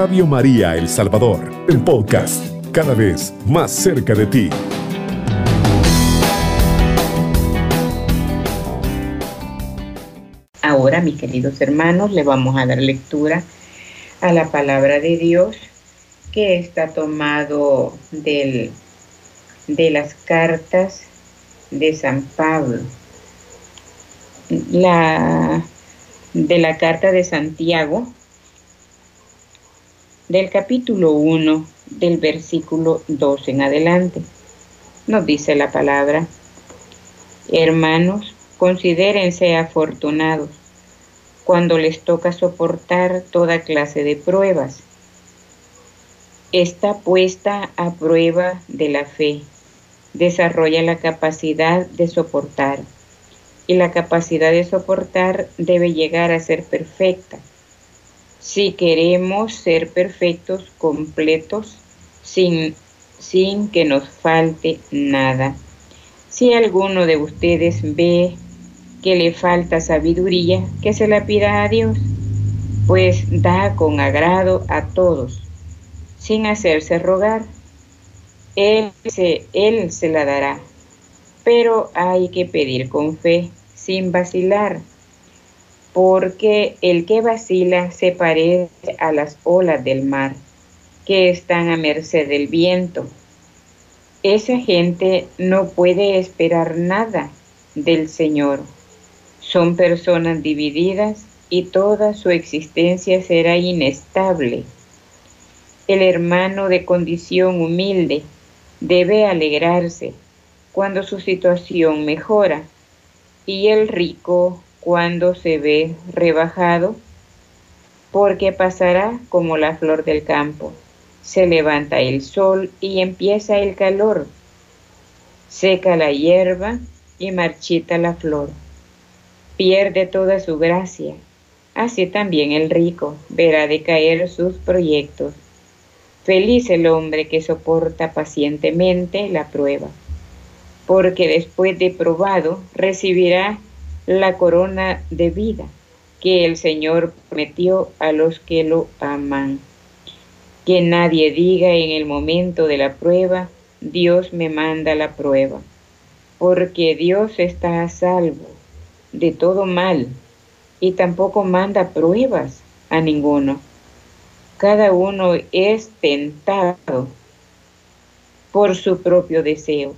Radio María El Salvador, el podcast, cada vez más cerca de ti. Ahora, mis queridos hermanos, le vamos a dar lectura a la palabra de Dios que está tomado del, de las cartas de San Pablo. La, de la carta de Santiago, del capítulo 1, del versículo 2 en adelante. Nos dice la palabra, hermanos, considérense afortunados cuando les toca soportar toda clase de pruebas. Está puesta a prueba de la fe, desarrolla la capacidad de soportar y la capacidad de soportar debe llegar a ser perfecta. Si queremos ser perfectos, completos, sin, sin que nos falte nada. Si alguno de ustedes ve que le falta sabiduría, que se la pida a Dios, pues da con agrado a todos, sin hacerse rogar. Él se, él se la dará, pero hay que pedir con fe, sin vacilar, porque el que vacila se parece a las olas del mar, que están a merced del viento. Esa gente no puede esperar nada del Señor son personas divididas y toda su existencia será inestable. El hermano de condición humilde debe alegrarse cuando su situación mejora y el rico cuando se ve rebajado, porque pasará como la flor del campo. Se levanta el sol y empieza el calor. Seca la hierba y marchita la flor pierde toda su gracia. Así también el rico verá decaer sus proyectos. Feliz el hombre que soporta pacientemente la prueba, porque después de probado recibirá la corona de vida que el Señor prometió a los que lo aman. Que nadie diga en el momento de la prueba, Dios me manda la prueba, porque Dios está a salvo de todo mal y tampoco manda pruebas a ninguno. Cada uno es tentado por su propio deseo,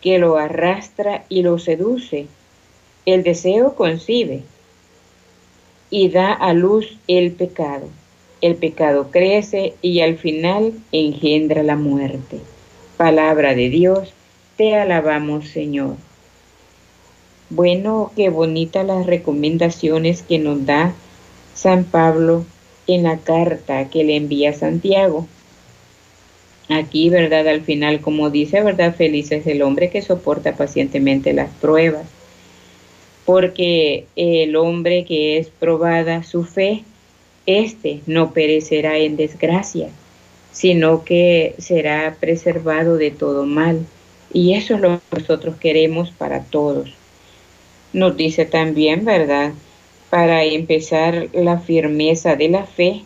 que lo arrastra y lo seduce. El deseo concibe y da a luz el pecado. El pecado crece y al final engendra la muerte. Palabra de Dios, te alabamos Señor. Bueno, qué bonitas las recomendaciones que nos da San Pablo en la carta que le envía Santiago. Aquí, ¿verdad? Al final, como dice, ¿verdad? Feliz es el hombre que soporta pacientemente las pruebas, porque el hombre que es probada su fe, este no perecerá en desgracia, sino que será preservado de todo mal. Y eso es lo que nosotros queremos para todos nos dice también, ¿verdad? Para empezar la firmeza de la fe,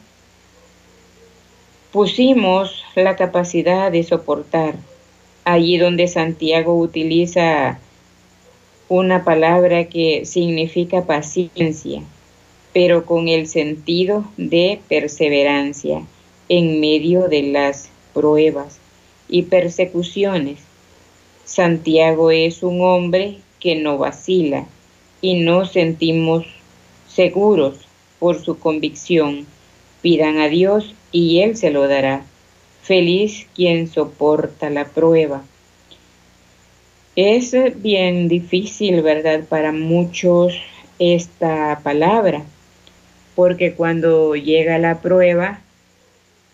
pusimos la capacidad de soportar. Allí donde Santiago utiliza una palabra que significa paciencia, pero con el sentido de perseverancia en medio de las pruebas y persecuciones. Santiago es un hombre que no vacila, y nos sentimos seguros por su convicción. Pidan a Dios y Él se lo dará. Feliz quien soporta la prueba. Es bien difícil, ¿verdad? Para muchos esta palabra, porque cuando llega la prueba,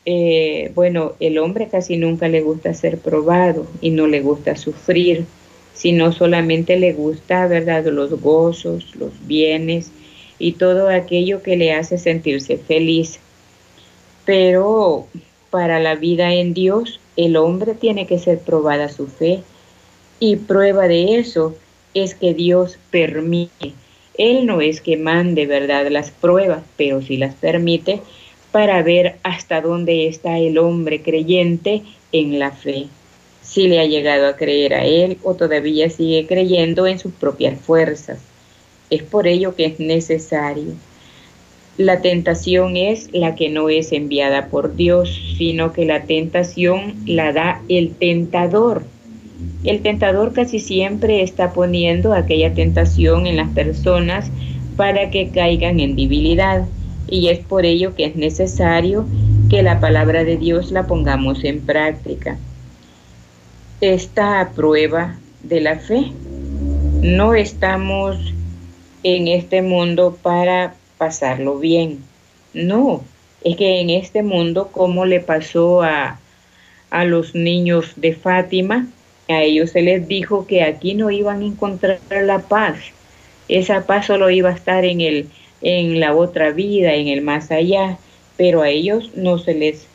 eh, bueno, el hombre casi nunca le gusta ser probado y no le gusta sufrir sino solamente le gusta, ¿verdad?, los gozos, los bienes y todo aquello que le hace sentirse feliz. Pero para la vida en Dios, el hombre tiene que ser probada su fe y prueba de eso es que Dios permite. Él no es que mande, ¿verdad?, las pruebas, pero si las permite para ver hasta dónde está el hombre creyente en la fe, si le ha llegado a creer a él o todavía sigue creyendo en sus propias fuerzas. Es por ello que es necesario. La tentación es la que no es enviada por Dios, sino que la tentación la da el tentador. El tentador casi siempre está poniendo aquella tentación en las personas para que caigan en debilidad y es por ello que es necesario que la palabra de Dios la pongamos en práctica. Esta prueba de la fe. No estamos en este mundo para pasarlo bien. No, es que en este mundo, como le pasó a, a los niños de Fátima, a ellos se les dijo que aquí no iban a encontrar la paz. Esa paz solo iba a estar en el, en la otra vida, en el más allá, pero a ellos no se les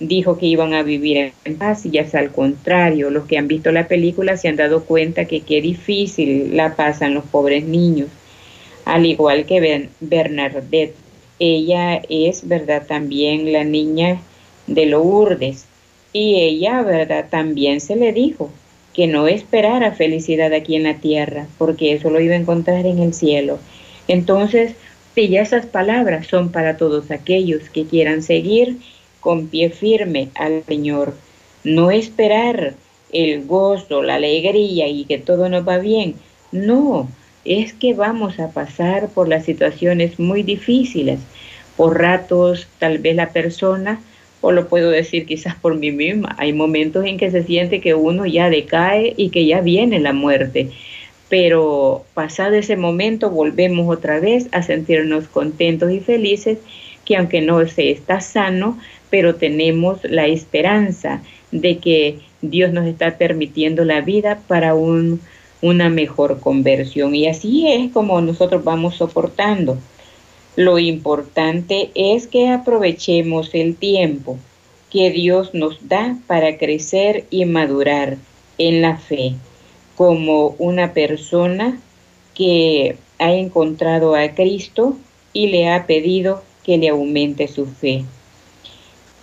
dijo que iban a vivir en paz y es al contrario. Los que han visto la película se han dado cuenta que qué difícil la pasan los pobres niños, al igual que Bernadette. Ella es, ¿verdad? También la niña de Lourdes. Y ella, ¿verdad? También se le dijo que no esperara felicidad aquí en la tierra, porque eso lo iba a encontrar en el cielo. Entonces, y ya esas palabras son para todos aquellos que quieran seguir con pie firme al Señor. No esperar el gozo, la alegría y que todo nos va bien. No, es que vamos a pasar por las situaciones muy difíciles. Por ratos, tal vez la persona, o lo puedo decir quizás por mí misma, hay momentos en que se siente que uno ya decae y que ya viene la muerte pero pasado ese momento volvemos otra vez a sentirnos contentos y felices, que aunque no se está sano, pero tenemos la esperanza de que Dios nos está permitiendo la vida para un, una mejor conversión. Y así es como nosotros vamos soportando. Lo importante es que aprovechemos el tiempo que Dios nos da para crecer y madurar en la fe como una persona que ha encontrado a Cristo y le ha pedido que le aumente su fe.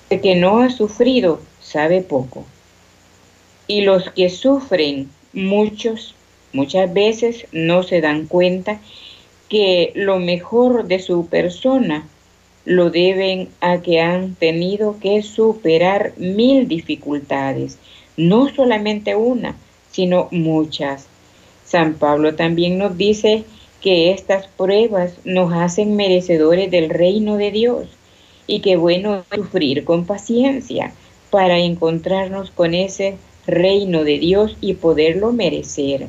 El que no ha sufrido sabe poco. Y los que sufren, muchos, muchas veces no se dan cuenta que lo mejor de su persona lo deben a que han tenido que superar mil dificultades, no solamente una, sino muchas. San Pablo también nos dice que estas pruebas nos hacen merecedores del reino de Dios y que bueno sufrir con paciencia para encontrarnos con ese reino de Dios y poderlo merecer,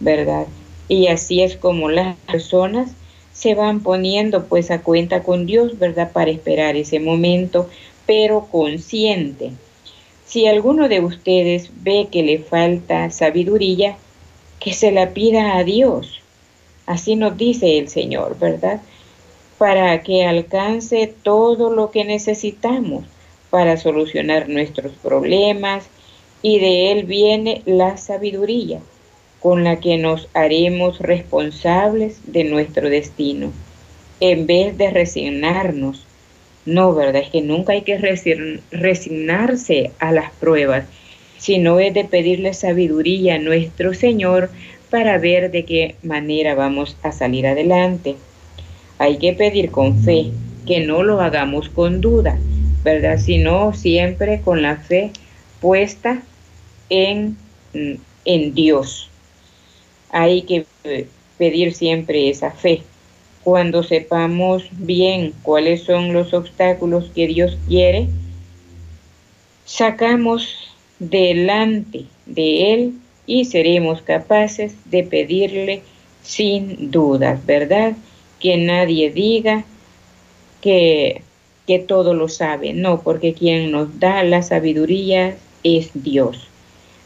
¿verdad? Y así es como las personas se van poniendo pues a cuenta con Dios, ¿verdad? Para esperar ese momento, pero consciente si alguno de ustedes ve que le falta sabiduría, que se la pida a Dios. Así nos dice el Señor, ¿verdad? Para que alcance todo lo que necesitamos para solucionar nuestros problemas y de Él viene la sabiduría con la que nos haremos responsables de nuestro destino, en vez de resignarnos no, ¿verdad? Es que nunca hay que resignarse a las pruebas, sino es de pedirle sabiduría a nuestro Señor para ver de qué manera vamos a salir adelante. Hay que pedir con fe, que no lo hagamos con duda, ¿verdad? Sino siempre con la fe puesta en, en Dios. Hay que pedir siempre esa fe cuando sepamos bien cuáles son los obstáculos que Dios quiere, sacamos delante de Él y seremos capaces de pedirle sin dudas, ¿verdad? Que nadie diga que, que todo lo sabe, no, porque quien nos da la sabiduría es Dios.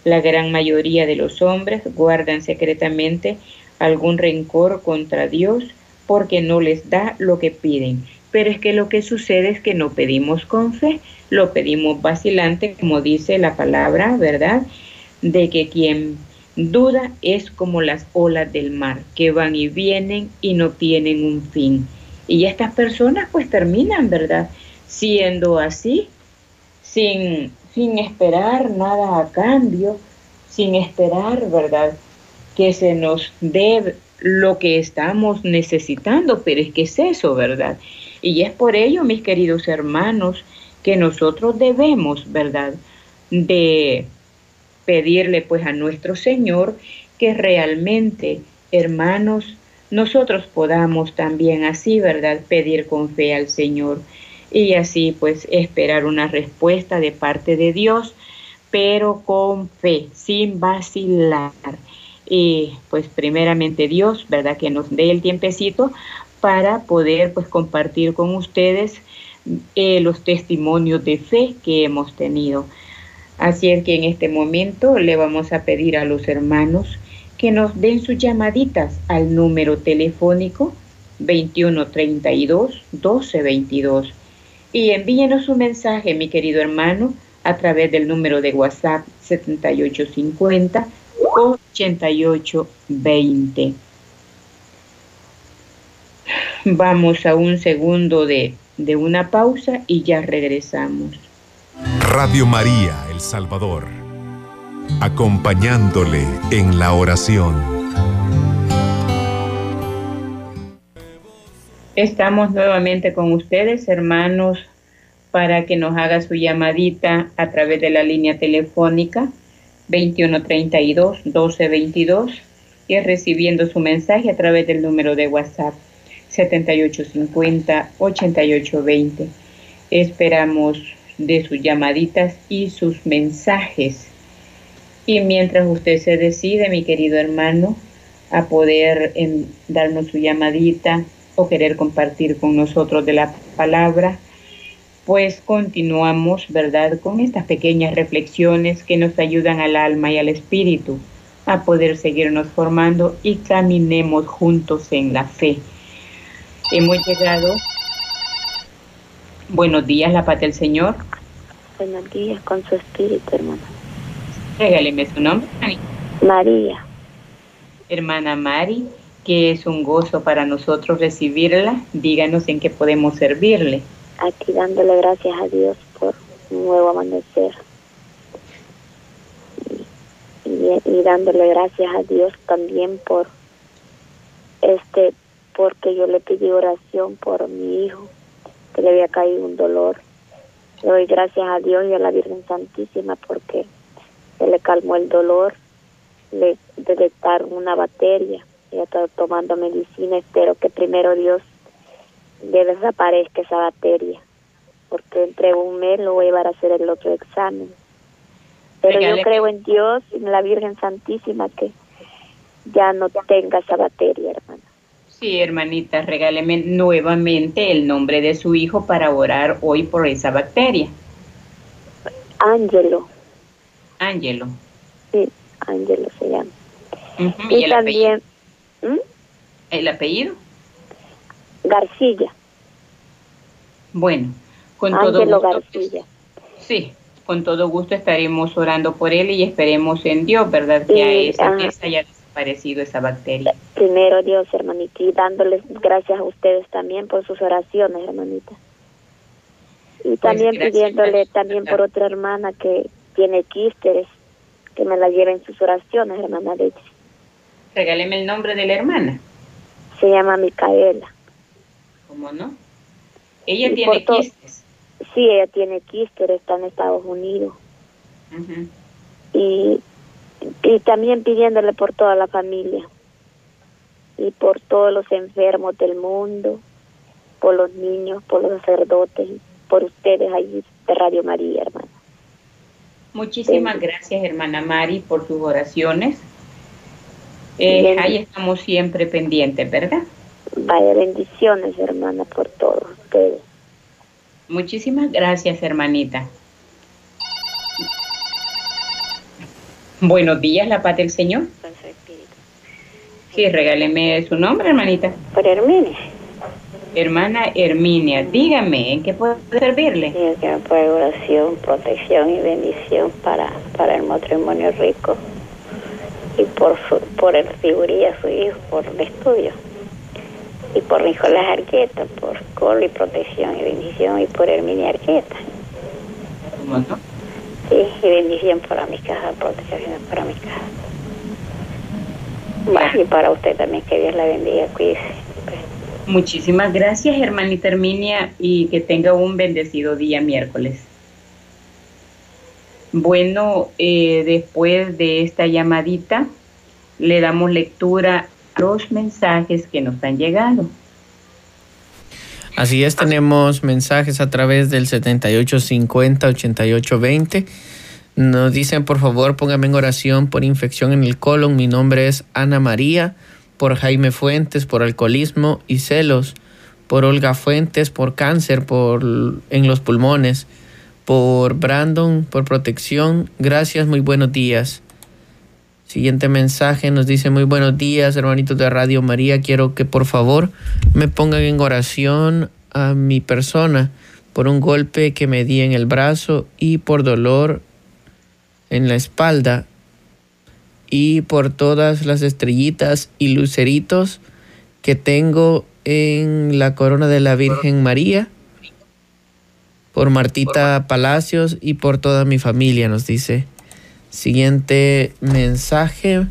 La gran mayoría de los hombres guardan secretamente algún rencor contra Dios porque no les da lo que piden. Pero es que lo que sucede es que no pedimos con fe, lo pedimos vacilante, como dice la palabra, ¿verdad? De que quien duda es como las olas del mar, que van y vienen y no tienen un fin. Y estas personas pues terminan, ¿verdad? siendo así, sin, sin esperar nada a cambio, sin esperar, ¿verdad? Que se nos dé lo que estamos necesitando, pero es que es eso, ¿verdad? Y es por ello, mis queridos hermanos, que nosotros debemos, ¿verdad? De pedirle pues a nuestro Señor que realmente, hermanos, nosotros podamos también así, ¿verdad? Pedir con fe al Señor y así pues esperar una respuesta de parte de Dios, pero con fe, sin vacilar. Y pues primeramente Dios, ¿verdad? Que nos dé el tiempecito para poder pues compartir con ustedes eh, los testimonios de fe que hemos tenido. Así es que en este momento le vamos a pedir a los hermanos que nos den sus llamaditas al número telefónico 2132 1222 y envíenos su mensaje, mi querido hermano, a través del número de WhatsApp 7850 8820. Vamos a un segundo de, de una pausa y ya regresamos. Radio María El Salvador, acompañándole en la oración. Estamos nuevamente con ustedes, hermanos, para que nos haga su llamadita a través de la línea telefónica 2132 1222 y recibiendo su mensaje a través del número de WhatsApp 7850 8820. Esperamos de sus llamaditas y sus mensajes. Y mientras usted se decide, mi querido hermano, a poder em, darnos su llamadita o querer compartir con nosotros de la palabra, pues continuamos, ¿verdad?, con estas pequeñas reflexiones que nos ayudan al alma y al espíritu a poder seguirnos formando y caminemos juntos en la fe. Hemos llegado. Buenos días, la paz del Señor. Buenos días, con su espíritu, hermana. Regáleme su nombre, María. Hermana Mari, que es un gozo para nosotros recibirla. Díganos en qué podemos servirle. Aquí dándole gracias a Dios por un nuevo amanecer. Y, dándole gracias a Dios también por este porque yo le pedí oración por mi hijo que le había caído un dolor. Le doy gracias a Dios y a la Virgen Santísima porque se le calmó el dolor, le detectaron una bacteria ya está tomando medicina, espero que primero Dios le desaparezca esa bacteria, porque entre un mes lo voy a llevar a hacer el otro examen. Pero yo creo en Dios y en la Virgen Santísima que ya no tenga esa bacteria, hermana. Sí, hermanita, regáleme nuevamente el nombre de su hijo para orar hoy por esa bacteria. Ángelo. Ángelo. Sí, Ángelo se llama. y, también... ¿Mm? ¿El apellido? García. Bueno, con todo gusto. Sí, con todo gusto estaremos orando por él y esperemos en Dios, ¿verdad? Que a esa haya desaparecido esa bacteria. Primero Dios, hermanita, y dándoles gracias a ustedes también por sus oraciones, hermanita. Y pues también pidiéndole también por otra hermana que tiene quísteres, que me la lleven sus oraciones, hermana Leche. Regáleme el nombre de la hermana. Se llama Micaela. ¿Cómo no? Ella tiene quistes. Sí, ella tiene quistes, está en Estados Unidos. y, y también pidiéndole por toda la familia y por todos los enfermos del mundo, por los niños, por los sacerdotes, por ustedes allí de Radio María, hermana. Muchísimas gracias, hermana Mari, por sus oraciones. Eh, ahí estamos siempre pendientes, ¿verdad? Vaya bendiciones, hermana, por todos ustedes. Muchísimas gracias, hermanita. Buenos días, la paz del Señor. Sí, regáleme su nombre, hermanita. Por Herminia. Hermana Herminia, dígame, ¿en qué puedo servirle? Por oración, protección y bendición para, para el matrimonio rico y por, su, por el figuría su hijo, por el estudio. Y por Nicolás Arqueta, por protocolo y protección y bendición y por Herminia Arqueta. Sí, y bendición para mi casa, protección para mi casa. y para usted también, que Dios la bendiga, cuídese. Muchísimas gracias, hermanita Herminia, y que tenga un bendecido día miércoles. Bueno, eh, después de esta llamadita, le damos lectura a los mensajes que nos han llegado. Así es, tenemos mensajes a través del 7850-8820. Nos dicen, por favor, póngame en oración por infección en el colon. Mi nombre es Ana María. Por Jaime Fuentes, por alcoholismo y celos. Por Olga Fuentes, por cáncer por, en los pulmones. Por Brandon, por protección. Gracias, muy buenos días. Siguiente mensaje nos dice muy buenos días hermanitos de Radio María. Quiero que por favor me pongan en oración a mi persona por un golpe que me di en el brazo y por dolor en la espalda y por todas las estrellitas y luceritos que tengo en la corona de la Virgen María, por Martita Palacios y por toda mi familia, nos dice. Siguiente mensaje.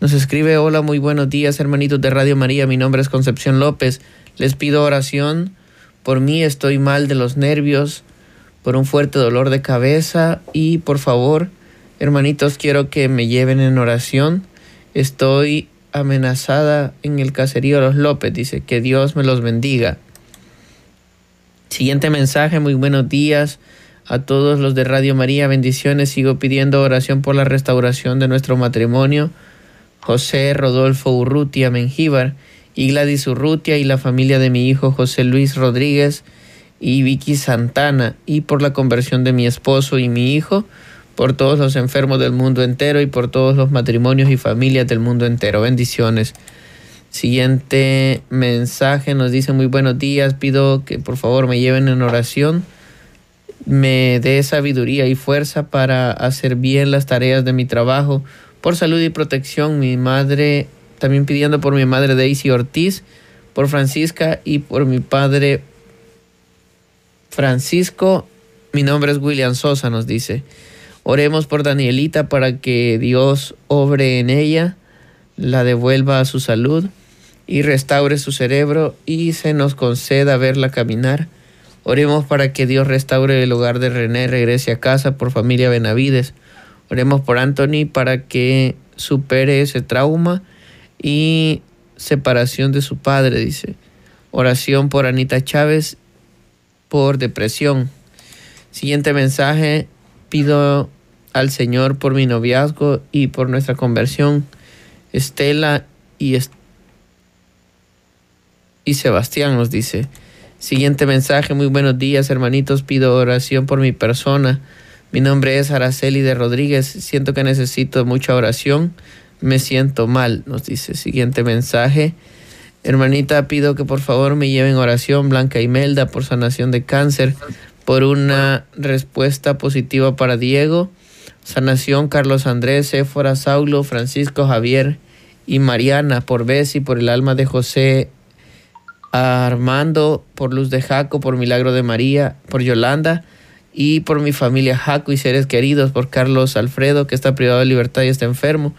Nos escribe, hola, muy buenos días hermanitos de Radio María, mi nombre es Concepción López. Les pido oración. Por mí estoy mal de los nervios, por un fuerte dolor de cabeza y por favor, hermanitos, quiero que me lleven en oración. Estoy amenazada en el caserío de los López, dice, que Dios me los bendiga. Siguiente mensaje, muy buenos días a todos los de Radio María, bendiciones. Sigo pidiendo oración por la restauración de nuestro matrimonio. José Rodolfo Urrutia Mengíbar y Gladys Urrutia y la familia de mi hijo José Luis Rodríguez y Vicky Santana y por la conversión de mi esposo y mi hijo, por todos los enfermos del mundo entero y por todos los matrimonios y familias del mundo entero. Bendiciones. Siguiente mensaje nos dice muy buenos días, pido que por favor me lleven en oración me dé sabiduría y fuerza para hacer bien las tareas de mi trabajo, por salud y protección, mi madre, también pidiendo por mi madre Daisy Ortiz, por Francisca y por mi padre Francisco. Mi nombre es William Sosa, nos dice. Oremos por Danielita para que Dios obre en ella, la devuelva a su salud y restaure su cerebro y se nos conceda verla caminar Oremos para que Dios restaure el hogar de René, regrese a casa por familia Benavides. Oremos por Anthony para que supere ese trauma y separación de su padre, dice. Oración por Anita Chávez por depresión. Siguiente mensaje, pido al Señor por mi noviazgo y por nuestra conversión. Estela y, y Sebastián nos dice. Siguiente mensaje, muy buenos días hermanitos, pido oración por mi persona. Mi nombre es Araceli de Rodríguez, siento que necesito mucha oración, me siento mal, nos dice. Siguiente mensaje, hermanita, pido que por favor me lleven oración Blanca Imelda por sanación de cáncer, por una respuesta positiva para Diego, sanación Carlos Andrés, Éfora, Saulo, Francisco Javier y Mariana, por y por el alma de José Armando, por Luz de Jaco, por Milagro de María, por Yolanda y por mi familia Jaco y seres queridos, por Carlos Alfredo, que está privado de libertad y está enfermo.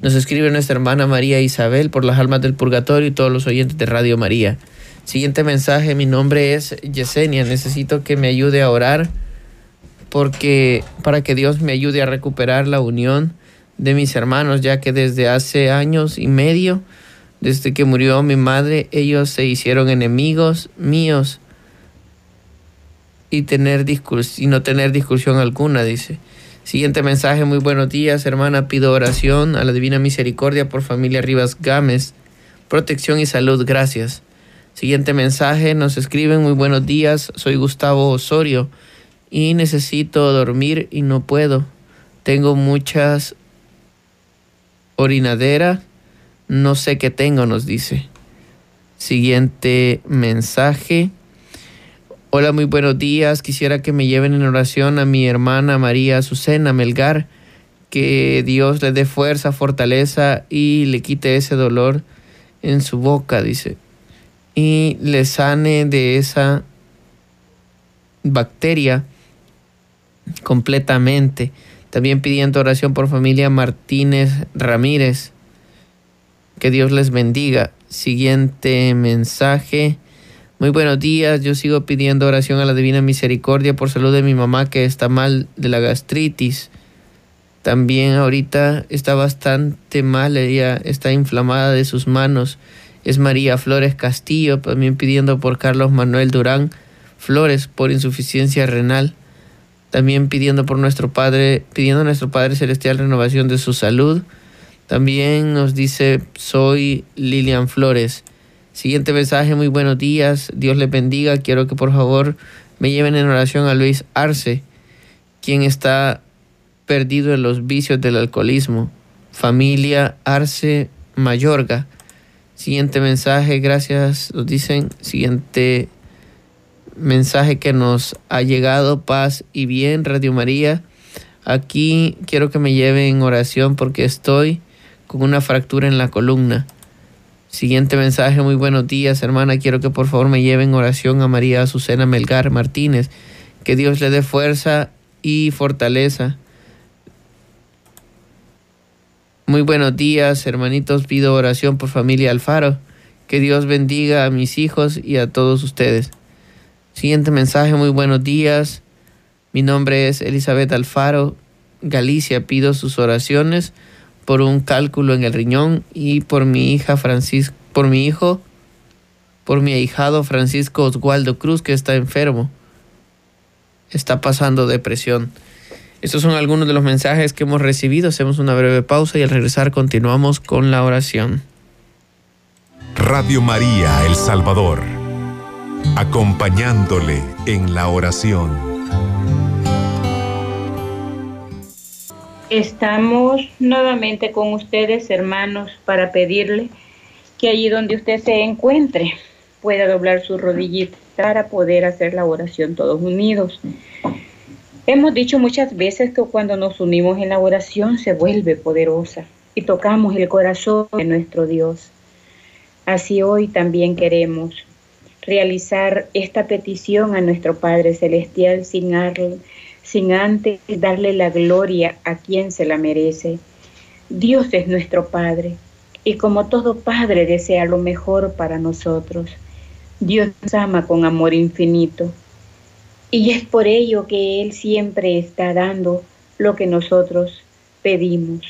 Nos escribe nuestra hermana María Isabel por las almas del purgatorio y todos los oyentes de Radio María. Siguiente mensaje, mi nombre es Yesenia, necesito que me ayude a orar porque para que Dios me ayude a recuperar la unión de mis hermanos, ya que desde hace años y medio desde que murió mi madre, ellos se hicieron enemigos míos y, tener y no tener discusión alguna, dice. Siguiente mensaje, muy buenos días, hermana. Pido oración a la Divina Misericordia por familia Rivas Gámez. Protección y salud, gracias. Siguiente mensaje, nos escriben, muy buenos días, soy Gustavo Osorio y necesito dormir y no puedo. Tengo muchas orinaderas no sé qué tengo, nos dice. Siguiente mensaje. Hola, muy buenos días. Quisiera que me lleven en oración a mi hermana María Azucena Melgar. Que Dios le dé fuerza, fortaleza y le quite ese dolor en su boca, dice. y le sane de esa bacteria completamente. También pidiendo oración por familia Martínez Ramírez. Que Dios les bendiga. Siguiente mensaje. Muy buenos días. Yo sigo pidiendo oración a la Divina Misericordia por salud de mi mamá que está mal de la gastritis. También ahorita está bastante mal. Ella está inflamada de sus manos. Es María Flores Castillo. También pidiendo por Carlos Manuel Durán Flores por insuficiencia renal. También pidiendo por nuestro Padre, pidiendo a nuestro Padre Celestial renovación de su salud. También nos dice, soy Lilian Flores. Siguiente mensaje, muy buenos días, Dios les bendiga. Quiero que por favor me lleven en oración a Luis Arce, quien está perdido en los vicios del alcoholismo. Familia Arce Mayorga. Siguiente mensaje, gracias, nos dicen. Siguiente mensaje que nos ha llegado, paz y bien, Radio María. Aquí quiero que me lleven en oración porque estoy con una fractura en la columna. Siguiente mensaje, muy buenos días, hermana. Quiero que por favor me lleven oración a María Azucena Melgar Martínez. Que Dios le dé fuerza y fortaleza. Muy buenos días, hermanitos. Pido oración por familia Alfaro. Que Dios bendiga a mis hijos y a todos ustedes. Siguiente mensaje, muy buenos días. Mi nombre es Elizabeth Alfaro, Galicia. Pido sus oraciones por un cálculo en el riñón y por mi hija Francisco, por mi hijo, por mi ahijado Francisco Oswaldo Cruz que está enfermo. Está pasando depresión. Estos son algunos de los mensajes que hemos recibido. Hacemos una breve pausa y al regresar continuamos con la oración. Radio María El Salvador acompañándole en la oración. Estamos nuevamente con ustedes, hermanos, para pedirle que allí donde usted se encuentre pueda doblar su rodillita para poder hacer la oración todos unidos. Hemos dicho muchas veces que cuando nos unimos en la oración se vuelve poderosa y tocamos el corazón de nuestro Dios. Así hoy también queremos realizar esta petición a nuestro Padre Celestial sin, sin antes darle la gloria a quien se la merece. Dios es nuestro Padre y como todo Padre desea lo mejor para nosotros. Dios nos ama con amor infinito y es por ello que Él siempre está dando lo que nosotros pedimos.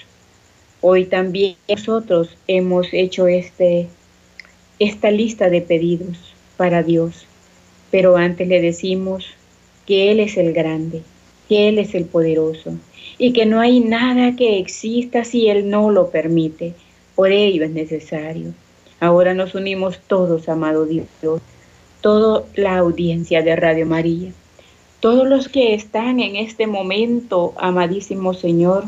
Hoy también nosotros hemos hecho este, esta lista de pedidos para Dios. Pero antes le decimos que Él es el grande, que Él es el poderoso y que no hay nada que exista si Él no lo permite. Por ello es necesario. Ahora nos unimos todos, amado Dios, toda la audiencia de Radio María, todos los que están en este momento, amadísimo Señor,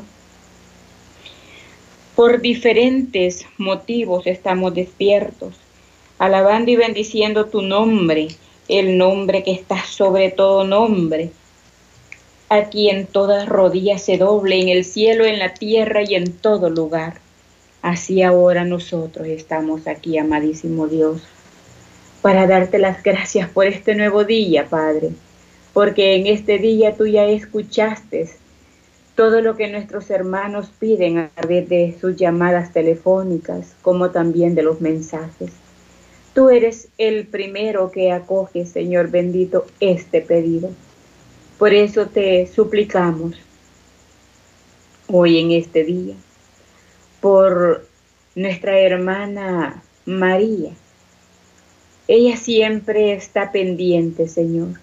por diferentes motivos estamos despiertos alabando y bendiciendo tu nombre, el nombre que está sobre todo nombre, a quien todas rodillas se doble en el cielo, en la tierra y en todo lugar. Así ahora nosotros estamos aquí, amadísimo Dios, para darte las gracias por este nuevo día, Padre, porque en este día tú ya escuchaste todo lo que nuestros hermanos piden a través de sus llamadas telefónicas, como también de los mensajes. Tú eres el primero que acoge, Señor bendito, este pedido. Por eso te suplicamos hoy en este día, por nuestra hermana María. Ella siempre está pendiente, Señor,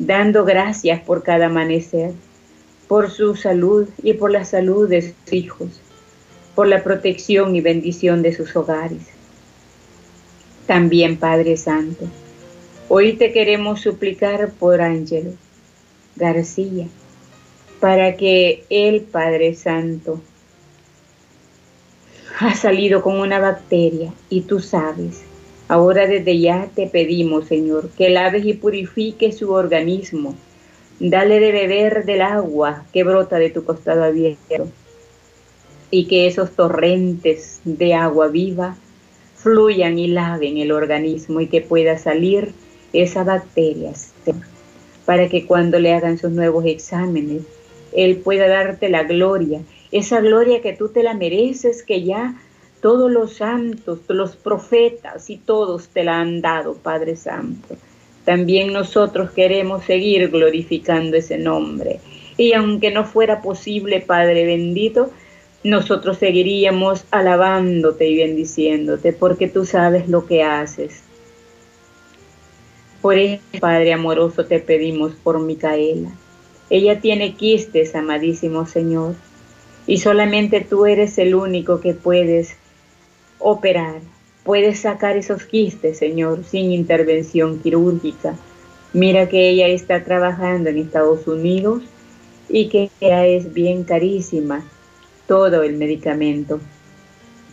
dando gracias por cada amanecer, por su salud y por la salud de sus hijos, por la protección y bendición de sus hogares también, Padre Santo. Hoy te queremos suplicar por Ángelo García, para que el Padre Santo ha salido con una bacteria y tú sabes. Ahora desde ya te pedimos, Señor, que laves y purifiques su organismo. Dale de beber del agua que brota de tu costado abierto y que esos torrentes de agua viva fluyan y laven el organismo y que pueda salir esa bacteria, para que cuando le hagan sus nuevos exámenes, Él pueda darte la gloria, esa gloria que tú te la mereces, que ya todos los santos, los profetas y todos te la han dado, Padre Santo. También nosotros queremos seguir glorificando ese nombre. Y aunque no fuera posible, Padre bendito, nosotros seguiríamos alabándote y bendiciéndote porque tú sabes lo que haces. Por eso, Padre amoroso, te pedimos por Micaela. Ella tiene quistes, amadísimo Señor, y solamente tú eres el único que puedes operar, puedes sacar esos quistes, Señor, sin intervención quirúrgica. Mira que ella está trabajando en Estados Unidos y que ella es bien carísima todo el medicamento.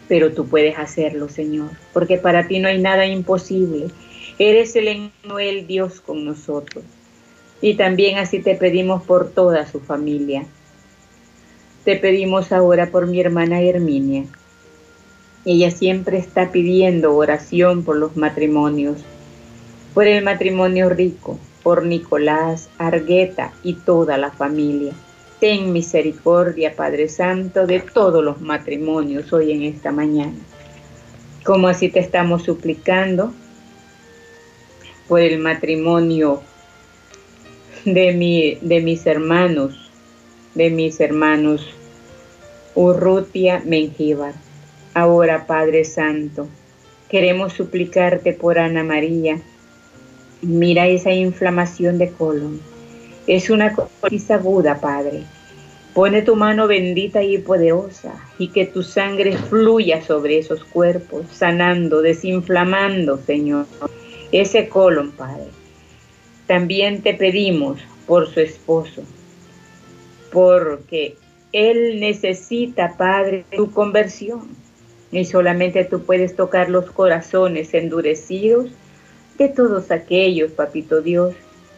Pero tú puedes hacerlo, Señor, porque para ti no hay nada imposible. Eres el Emmanuel Dios con nosotros. Y también así te pedimos por toda su familia. Te pedimos ahora por mi hermana Herminia. Ella siempre está pidiendo oración por los matrimonios, por el matrimonio rico, por Nicolás, Argueta y toda la familia. Ten misericordia, Padre Santo, de todos los matrimonios hoy en esta mañana. Como así te estamos suplicando por el matrimonio de, mi, de mis hermanos, de mis hermanos Urrutia Mengíbar. Ahora, Padre Santo, queremos suplicarte por Ana María. Mira esa inflamación de colon es una cosa aguda, Padre. Pone tu mano bendita y poderosa y que tu sangre fluya sobre esos cuerpos, sanando, desinflamando, Señor, ese colon, Padre. También te pedimos por su esposo, porque él necesita, Padre, tu conversión. Y solamente tú puedes tocar los corazones endurecidos de todos aquellos, Papito Dios,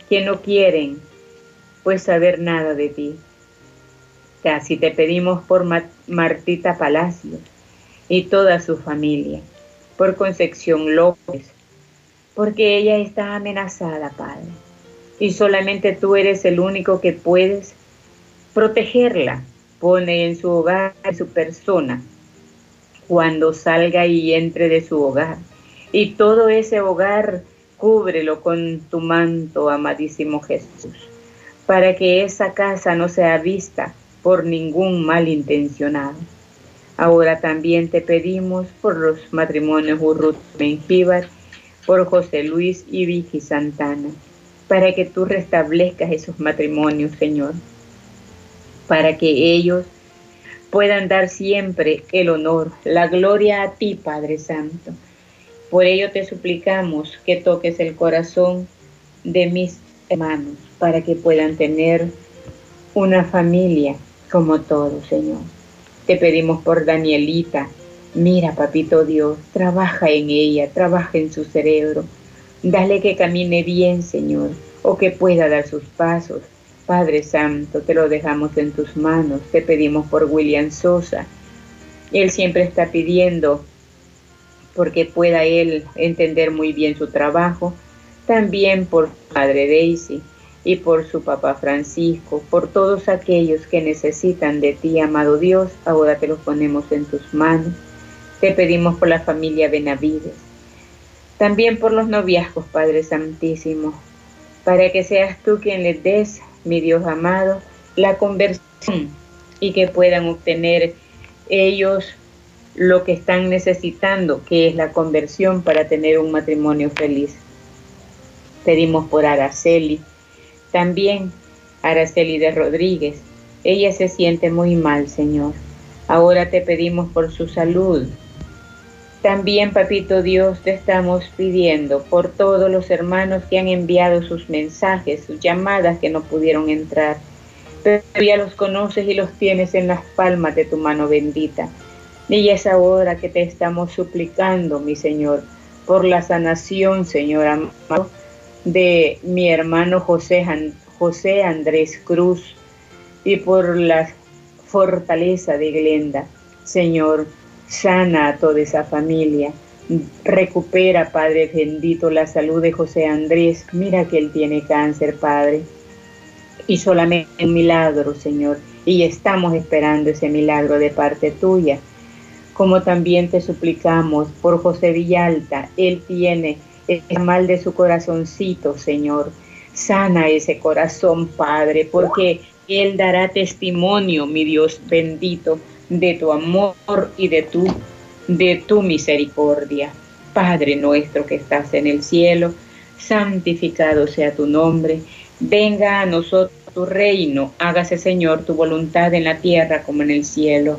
que no quieren pues saber nada de ti. Casi te pedimos por Martita Palacios y toda su familia, por Concepción López, porque ella está amenazada, Padre, y solamente tú eres el único que puedes protegerla. Pone en su hogar, en su persona, cuando salga y entre de su hogar. Y todo ese hogar, cúbrelo con tu manto, amadísimo Jesús para que esa casa no sea vista por ningún malintencionado. Ahora también te pedimos por los matrimonios Urrut Mengíbar, por José Luis y Vicky Santana, para que tú restablezcas esos matrimonios, Señor, para que ellos puedan dar siempre el honor, la gloria a ti, Padre Santo. Por ello te suplicamos que toques el corazón de mis hermanos para que puedan tener una familia como todos, Señor. Te pedimos por Danielita. Mira, papito Dios, trabaja en ella, trabaja en su cerebro. Dale que camine bien, Señor, o que pueda dar sus pasos. Padre Santo, te lo dejamos en tus manos. Te pedimos por William Sosa. Él siempre está pidiendo porque pueda él entender muy bien su trabajo. También por Padre Daisy y por su papá Francisco, por todos aquellos que necesitan de ti, amado Dios, ahora te los ponemos en tus manos. Te pedimos por la familia Benavides, también por los noviazgos, Padre Santísimo, para que seas tú quien les des, mi Dios amado, la conversión y que puedan obtener ellos lo que están necesitando, que es la conversión para tener un matrimonio feliz. Pedimos por Araceli, también Araceli de Rodríguez. Ella se siente muy mal, Señor. Ahora te pedimos por su salud. También, Papito Dios, te estamos pidiendo por todos los hermanos que han enviado sus mensajes, sus llamadas que no pudieron entrar. Pero ya los conoces y los tienes en las palmas de tu mano bendita. Y es ahora que te estamos suplicando, mi Señor, por la sanación, Señor amado de mi hermano José, José Andrés Cruz y por la fortaleza de Glenda. Señor, sana a toda esa familia. Recupera, Padre bendito, la salud de José Andrés. Mira que él tiene cáncer, Padre. Y solamente un milagro, Señor. Y estamos esperando ese milagro de parte tuya. Como también te suplicamos por José Villalta. Él tiene el mal de su corazoncito, Señor. Sana ese corazón, Padre, porque Él dará testimonio, mi Dios bendito, de tu amor y de tu de tu misericordia. Padre nuestro que estás en el cielo, santificado sea tu nombre, venga a nosotros tu reino, hágase Señor tu voluntad en la tierra como en el cielo.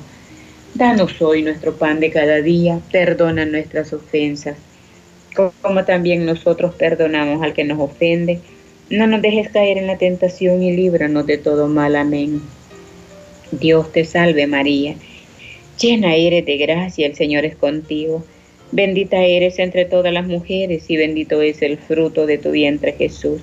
Danos hoy nuestro pan de cada día, perdona nuestras ofensas, como también nosotros perdonamos al que nos ofende. No nos dejes caer en la tentación y líbranos de todo mal. Amén. Dios te salve María Llena eres de gracia, el Señor es contigo. Bendita eres entre todas las mujeres y bendito es el fruto de tu vientre Jesús.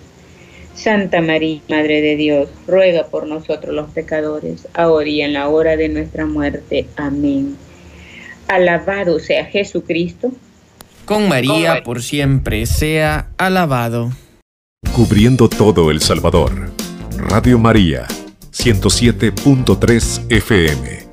Santa María, Madre de Dios, ruega por nosotros los pecadores, ahora y en la hora de nuestra muerte. Amén. Alabado sea Jesucristo. Con María por siempre sea alabado. Cubriendo todo El Salvador. Radio María, 107.3 FM.